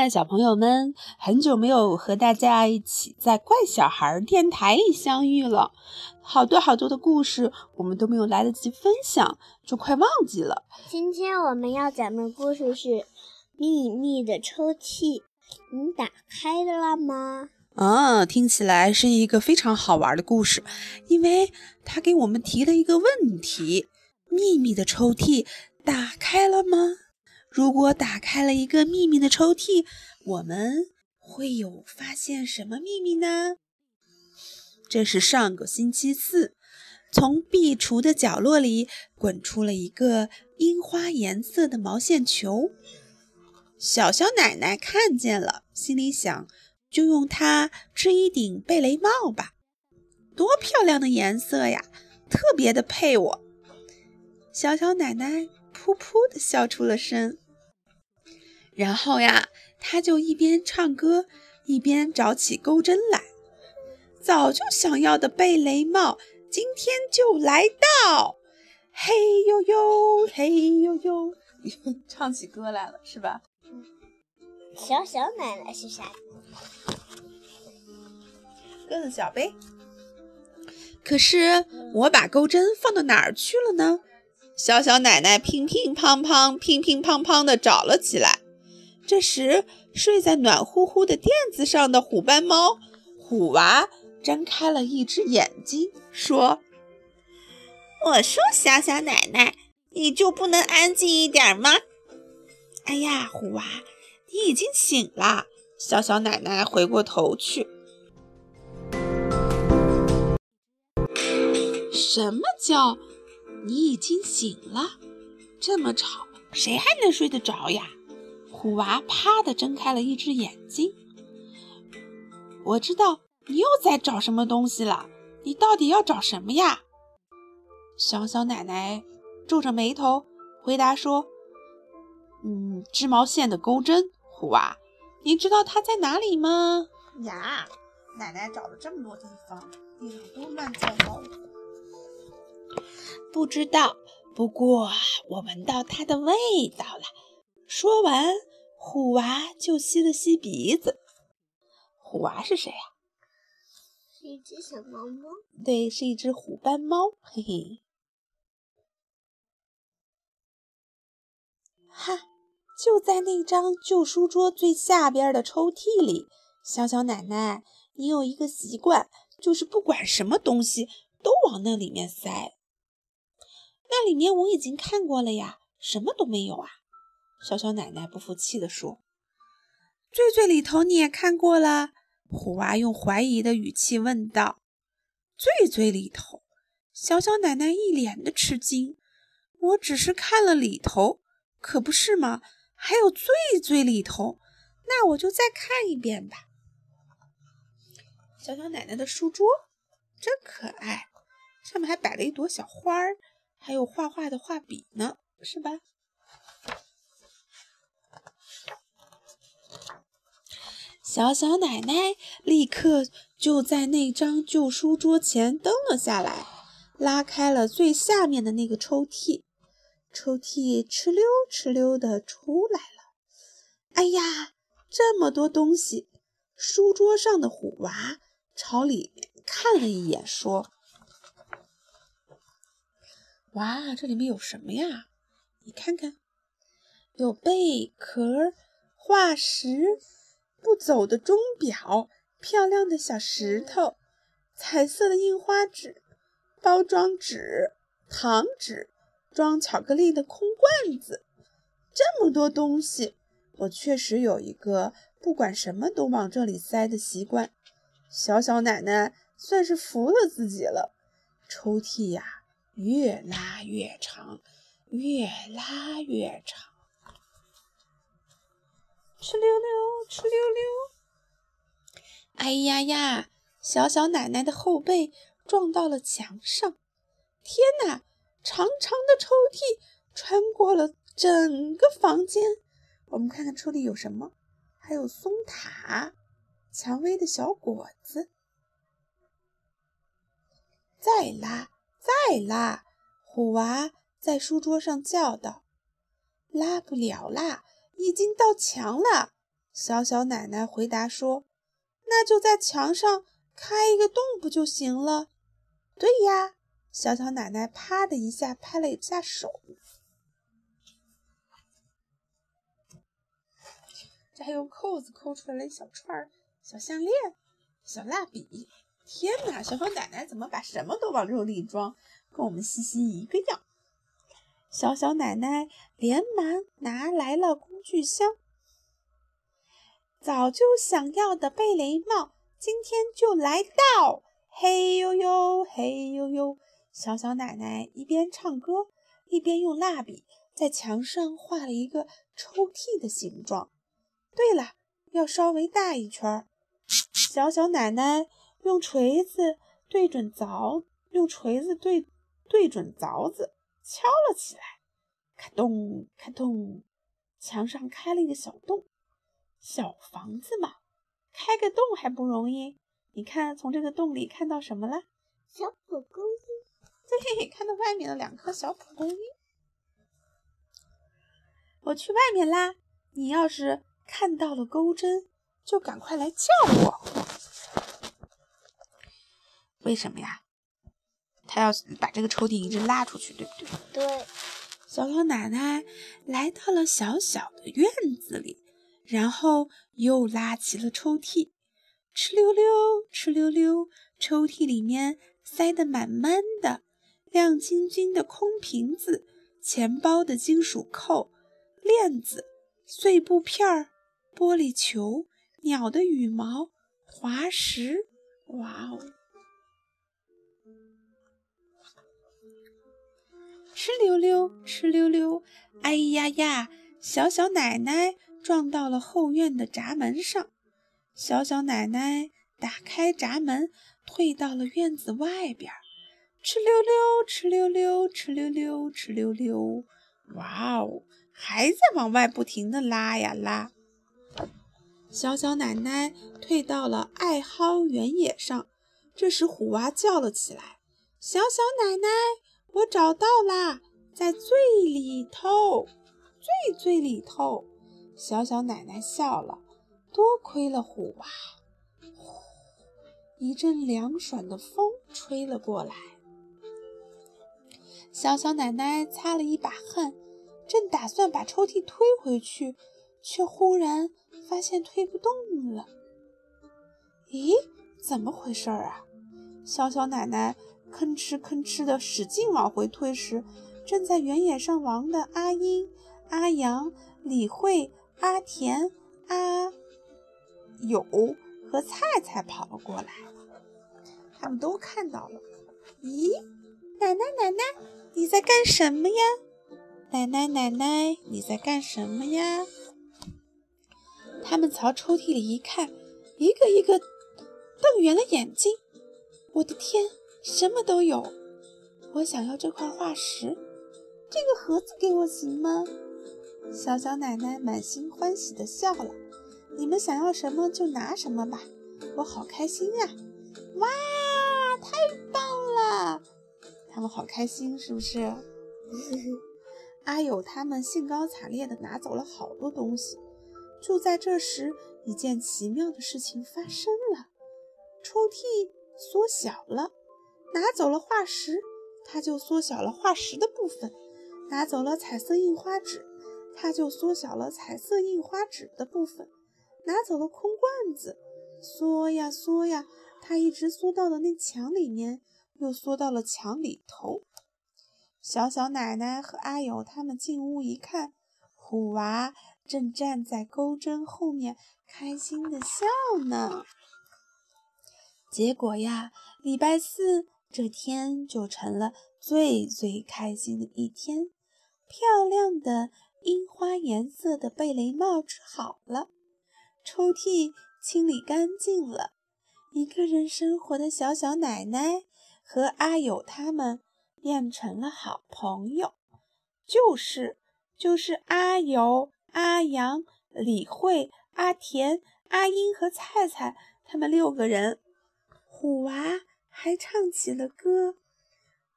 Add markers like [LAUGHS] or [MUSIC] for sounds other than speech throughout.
亲爱的小朋友们，很久没有和大家一起在怪小孩电台里相遇了，好多好多的故事我们都没有来得及分享，就快忘记了。今天我们要讲的故事是《秘密的抽屉》，你打开了吗？啊，听起来是一个非常好玩的故事，因为它给我们提了一个问题：秘密的抽屉打开了吗？如果打开了一个秘密的抽屉，我们会有发现什么秘密呢？这是上个星期四，从壁橱的角落里滚出了一个樱花颜色的毛线球。小小奶奶看见了，心里想：就用它织一顶贝雷帽吧，多漂亮的颜色呀，特别的配我。小小奶奶。噗噗的笑出了声，然后呀，他就一边唱歌一边找起钩针来。早就想要的贝雷帽，今天就来到！嘿呦呦，嘿呦呦，[LAUGHS] 唱起歌来了，是吧？小小奶奶是啥？鸽子小杯。可是我把钩针放到哪儿去了呢？小小奶奶乒乒乓乓、乒乒乓乓地找了起来。这时，睡在暖乎乎的垫子上的虎斑猫虎娃睁开了一只眼睛，说：“我说，小小奶奶，你就不能安静一点吗？”哎呀，虎娃，你已经醒了。小小奶奶回过头去。什么叫？你已经醒了，这么吵，谁还能睡得着呀？虎娃啪的睁开了一只眼睛。我知道你又在找什么东西了，你到底要找什么呀？小小奶奶皱着眉头回答说：“嗯，织毛线的钩针。虎娃，你知道它在哪里吗？”呀，奶奶找了这么多地方，地上都乱糟糟的。不知道，不过我闻到它的味道了。说完，虎娃就吸了吸鼻子。虎娃是谁呀？是一只小猫猫。对，是一只虎斑猫。嘿嘿。哈，就在那张旧书桌最下边的抽屉里。小小奶奶，你有一个习惯，就是不管什么东西都往那里面塞。那里面我已经看过了呀，什么都没有啊！小小奶奶不服气地说：“最最里头你也看过了？”虎娃用怀疑的语气问道。“最最里头？”小小奶奶一脸的吃惊。“我只是看了里头，可不是吗？还有最最里头，那我就再看一遍吧。”小小奶奶的书桌真可爱，上面还摆了一朵小花儿。还有画画的画笔呢，是吧？小小奶奶立刻就在那张旧书桌前蹲了下来，拉开了最下面的那个抽屉，抽屉哧溜哧溜的出来了。哎呀，这么多东西！书桌上的虎娃朝里面看了一眼，说。哇，这里面有什么呀？你看看，有贝壳、化石、不走的钟表、漂亮的小石头、彩色的印花纸、包装纸、糖纸、装巧克力的空罐子，这么多东西，我确实有一个不管什么都往这里塞的习惯。小小奶奶算是服了自己了。抽屉呀！越拉越长，越拉越长，哧溜溜，哧溜溜。哎呀呀！小小奶奶的后背撞到了墙上。天哪！长长的抽屉穿过了整个房间。我们看看抽屉有什么？还有松塔、蔷薇的小果子。再拉。再拉，虎娃在书桌上叫道：“拉不了啦，已经到墙了。”小小奶奶回答说：“那就在墙上开一个洞不就行了？”对呀，小小奶奶啪的一下拍了一下手。这还用扣子扣出来了一小串小项链、小蜡笔。天哪，小小奶奶怎么把什么都往肉里装，跟我们西西一个样？小小奶奶连忙拿来了工具箱。早就想要的贝雷帽，今天就来到！嘿呦呦，嘿呦呦！小小奶奶一边唱歌，一边用蜡笔在墙上画了一个抽屉的形状。对了，要稍微大一圈儿。小小奶奶用锤子对准凿，用锤子对对准凿子。敲了起来，咔咚咔咚，墙上开了一个小洞。小房子嘛，开个洞还不容易？你看，从这个洞里看到什么了？小蒲公英。对，看到外面的两颗小蒲公英。我去外面啦！你要是看到了钩针，就赶快来叫我。为什么呀？他要把这个抽屉一直拉出去，对不对？对。小老奶奶来到了小小的院子里，然后又拉起了抽屉，哧溜溜，哧溜溜，抽屉里面塞得满满的，亮晶晶的空瓶子，钱包的金属扣，链子，碎布片儿，玻璃球，鸟的羽毛，滑石，哇哦！哧溜溜，哧溜溜，哎呀呀！小小奶奶撞到了后院的闸门上。小小奶奶打开闸门，退到了院子外边。哧溜溜，哧溜溜，哧溜溜，哧溜溜。哇哦，还在往外不停地拉呀拉。小小奶奶退到了艾蒿原野上。这时，虎娃叫了起来：“小小奶奶！”我找到啦，在最里头，最最里头。小小奶奶笑了，多亏了虎娃。呼，一阵凉爽的风吹了过来。小小奶奶擦了一把汗，正打算把抽屉推回去，却忽然发现推不动了。咦，怎么回事啊？小小奶奶。吭哧吭哧的使劲往回推时，正在原野上玩的阿英、阿阳、李慧、阿田、阿友和菜菜跑了过来。他们都看到了。咦，奶奶奶奶，你在干什么呀？奶奶奶奶，你在干什么呀？他们朝抽屉里一看，一个一个瞪圆了眼睛。我的天！什么都有，我想要这块化石，这个盒子给我行吗？小小奶奶满心欢喜地笑了。你们想要什么就拿什么吧，我好开心呀！哇，太棒了！他们好开心，是不是？阿友他们兴高采烈地拿走了好多东西。就在这时，一件奇妙的事情发生了，抽屉缩小了。拿走了化石，它就缩小了化石的部分；拿走了彩色印花纸，它就缩小了彩色印花纸的部分；拿走了空罐子，缩呀缩呀，它一直缩到了那墙里面，又缩到了墙里头。小小奶奶和阿友他们进屋一看，虎娃正站在钩针后面，开心的笑呢。结果呀，礼拜四。这天就成了最最开心的一天。漂亮的樱花颜色的贝雷帽织好了，抽屉清理干净了。一个人生活的小小奶奶和阿友他们变成了好朋友，就是就是阿友、阿阳、李慧、阿田、阿英和菜菜他们六个人。虎娃。还唱起了歌，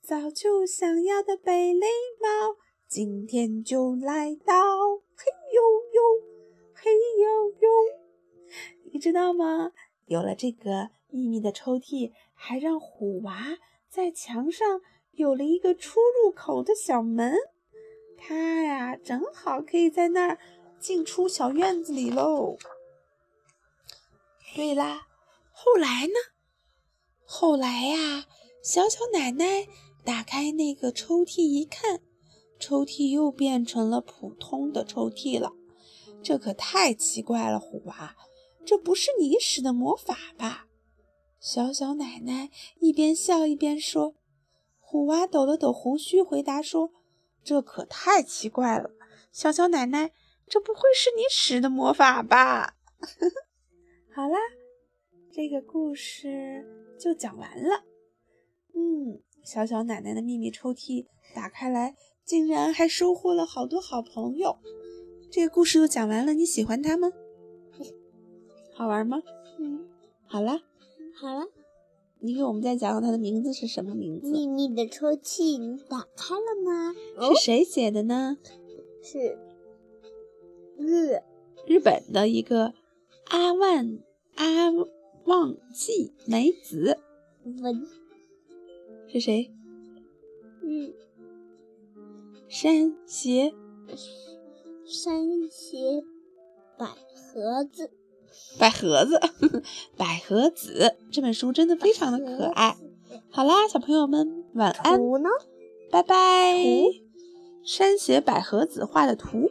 早就想要的贝雷帽，今天就来到。嘿呦呦，嘿呦呦。你知道吗？有了这个秘密的抽屉，还让虎娃在墙上有了一个出入口的小门，他呀，正好可以在那儿进出小院子里喽。对啦，后来呢？后来呀，小小奶奶打开那个抽屉一看，抽屉又变成了普通的抽屉了。这可太奇怪了，虎娃。这不是你使的魔法吧？小小奶奶一边笑一边说。虎娃抖了抖胡须，回答说：“这可太奇怪了，小小奶奶，这不会是你使的魔法吧？” [LAUGHS] 好啦，这个故事就讲完了。嗯，小小奶奶的秘密抽屉打开来，竟然还收获了好多好朋友。这个故事就讲完了，你喜欢它吗？[LAUGHS] 好玩吗？嗯，好了，好了，你给我们再讲讲它的名字是什么名字？秘密的抽屉你打开了吗？是谁写的呢？是日日本的一个阿万阿旺纪美子文是谁？嗯山胁山胁百合子。百合子，[LAUGHS] 百合子这本书真的非常的可爱。好啦，小朋友们晚安，图呢？拜拜。图山胁百合子画的图，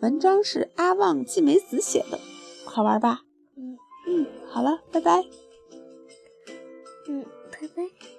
文章是阿旺纪美子写的，好玩吧？好了，拜拜。嗯，拜拜。